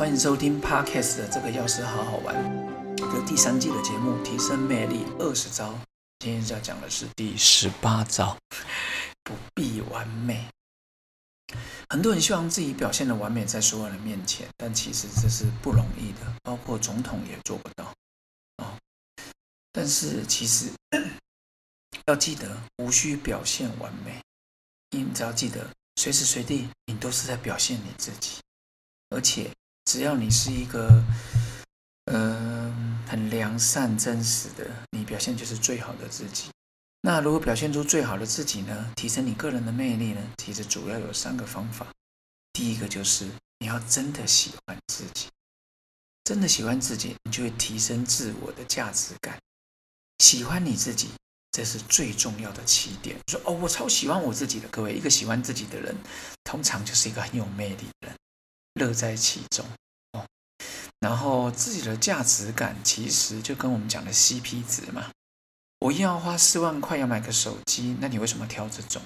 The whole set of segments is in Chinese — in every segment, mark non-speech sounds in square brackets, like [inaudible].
欢迎收听 Podcast 的这个钥匙好好玩，的第三季的节目提升魅力二十招，今天要讲的是第十八招，不必完美。很多人希望自己表现的完美在所有人面前，但其实这是不容易的，包括总统也做不到哦。但是其实 [clears throat] 要记得，无需表现完美，你只要记得，随时随地你都是在表现你自己，而且。只要你是一个，嗯，很良善、真实的，你表现就是最好的自己。那如果表现出最好的自己呢？提升你个人的魅力呢？其实主要有三个方法。第一个就是你要真的喜欢自己，真的喜欢自己，你就会提升自我的价值感。喜欢你自己，这是最重要的起点。说哦，我超喜欢我自己的。各位，一个喜欢自己的人，通常就是一个很有魅力的人。乐在其中哦，然后自己的价值感其实就跟我们讲的 CP 值嘛。我硬要花四万块要买个手机，那你为什么挑这种？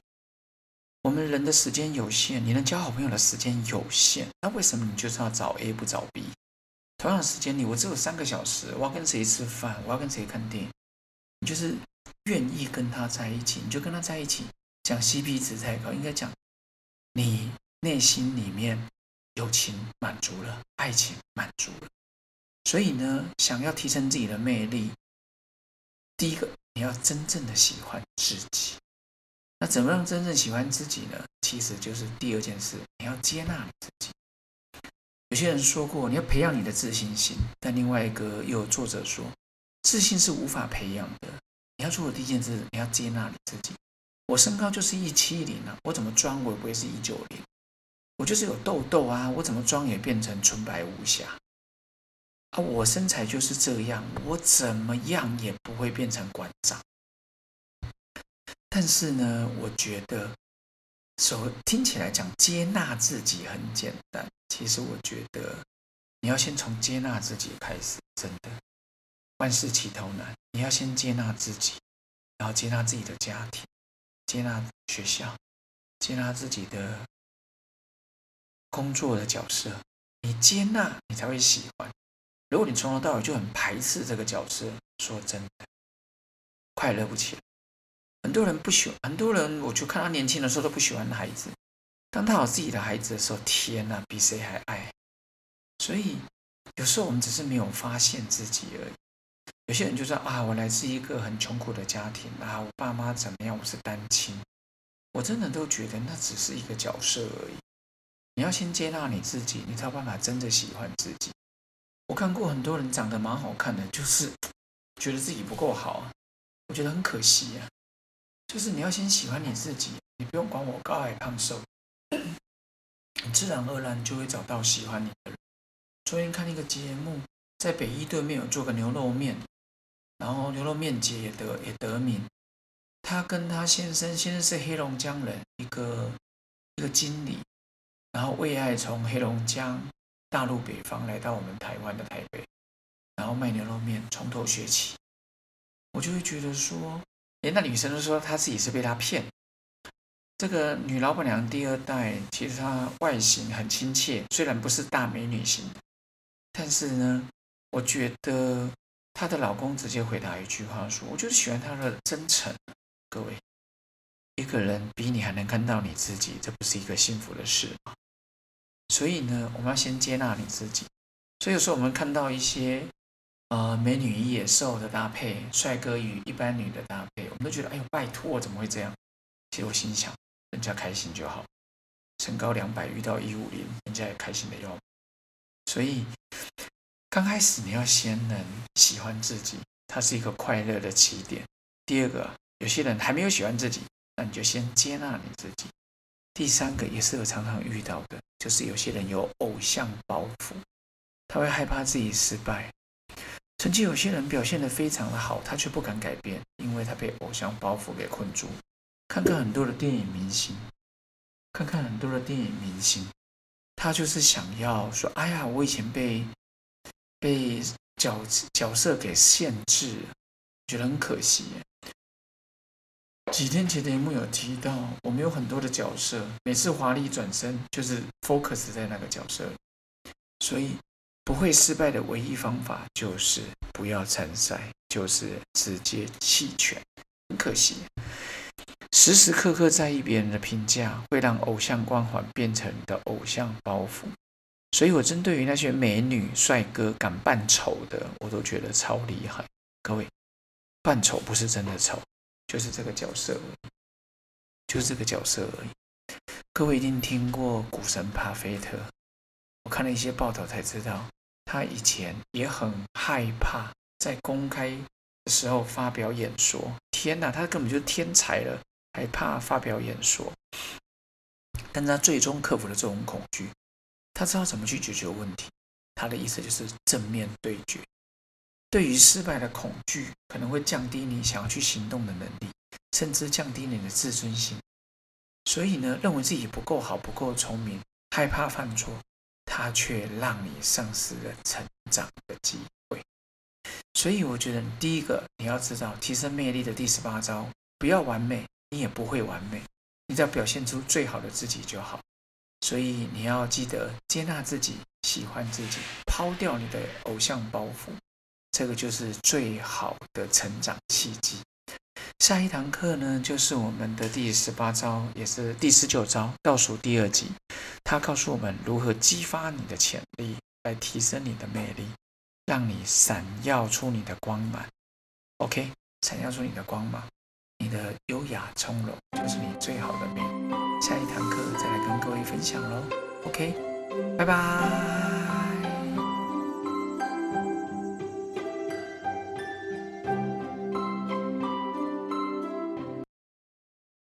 我们人的时间有限，你能交好朋友的时间有限，那为什么你就是要找 A 不找 B？同样的时间里，我只有三个小时，我要跟谁吃饭？我要跟谁看电影？你就是愿意跟他在一起，你就跟他在一起。讲 CP 值太高，应该讲你内心里面。友情满足了，爱情满足了，所以呢，想要提升自己的魅力，第一个你要真正的喜欢自己。那怎么样真正喜欢自己呢？其实就是第二件事，你要接纳你自己。有些人说过，你要培养你的自信心，但另外一个又有作者说，自信是无法培养的。你要做的第一件事，你要接纳你自己。我身高就是一七零啊，我怎么装我也不会是一九零。我就是有痘痘啊，我怎么装也变成纯白无瑕啊！我身材就是这样，我怎么样也不会变成馆长。但是呢，我觉得，说听起来讲接纳自己很简单，其实我觉得你要先从接纳自己开始，真的，万事起头难，你要先接纳自己，然后接纳自己的家庭，接纳学校，接纳自己的。工作的角色，你接纳，你才会喜欢。如果你从头到尾就很排斥这个角色，说真的，快乐不起来。很多人不喜欢，很多人，我就看他年轻的时候都不喜欢孩子。当他有自己的孩子的时候，天哪，比谁还爱。所以有时候我们只是没有发现自己而已。有些人就说啊，我来自一个很穷苦的家庭啊，我爸妈怎么样，我是单亲。我真的都觉得那只是一个角色而已。你要先接纳你自己，你才有办法真的喜欢自己。我看过很多人长得蛮好看的，就是 [tsk] 觉得自己不够好，我觉得很可惜呀。就是你要先喜欢你自己，你不用管我高矮胖瘦，你 [clears throat] 自然而然就会找到喜欢你的人。昨天看一个节目，在北一对面有做个牛肉面，然后牛肉面节也得也得名。他跟他先生，先生是黑龙江人，一个一个经理。然后为爱从黑龙江大陆北方来到我们台湾的台北，然后卖牛肉面，从头学起。我就会觉得说，哎，那女生都说她自己是被他骗。这个女老板娘第二代，其实她外形很亲切，虽然不是大美女型，但是呢，我觉得她的老公直接回答一句话说：“我就是喜欢她的真诚。”各位，一个人比你还能看到你自己，这不是一个幸福的事吗？所以呢，我们要先接纳你自己。所以有时候我们看到一些呃美女与野兽的搭配，帅哥与一般女的搭配，我们都觉得哎呦拜托，怎么会这样？其实我心想，人家开心就好。身高两百遇到一五零，人家也开心的要。所以刚开始你要先能喜欢自己，它是一个快乐的起点。第二个，有些人还没有喜欢自己，那你就先接纳你自己。第三个也是我常常遇到的，就是有些人有偶像包袱，他会害怕自己失败。曾经有些人表现得非常的好，他却不敢改变，因为他被偶像包袱给困住。看看很多的电影明星，看看很多的电影明星，他就是想要说：“哎呀，我以前被被角角色给限制，觉得很可惜。”几天前的节目有提到，我们有很多的角色，每次华丽转身就是 focus 在那个角色，所以不会失败的唯一方法就是不要参赛，就是直接弃权。很可惜，时时刻刻在意别人的评价，会让偶像光环变成你的偶像包袱。所以我针对于那些美女帅哥敢扮丑的，我都觉得超厉害。各位，扮丑不是真的丑，就是这个角色，就是这个角色而已。各位一定听过股神巴菲特，我看了一些报道才知道，他以前也很害怕在公开的时候发表演说。天哪，他根本就是天才了，还怕发表演说？但他最终克服了这种恐惧。他知道怎么去解决问题，他的意思就是正面对决。对于失败的恐惧，可能会降低你想要去行动的能力，甚至降低你的自尊心。所以呢，认为自己不够好、不够聪明，害怕犯错，它却让你丧失了成长的机会。所以，我觉得第一个你要知道提升魅力的第十八招：不要完美，你也不会完美，你只要表现出最好的自己就好。所以你要记得接纳自己，喜欢自己，抛掉你的偶像包袱，这个就是最好的成长契机。下一堂课呢，就是我们的第十八招，也是第十九招，倒数第二集。它告诉我们如何激发你的潜力，来提升你的魅力，让你闪耀出你的光芒。OK，闪耀出你的光芒，你的优雅从容就是你最好的美。下一堂课再来跟各位分享喽，OK，拜拜。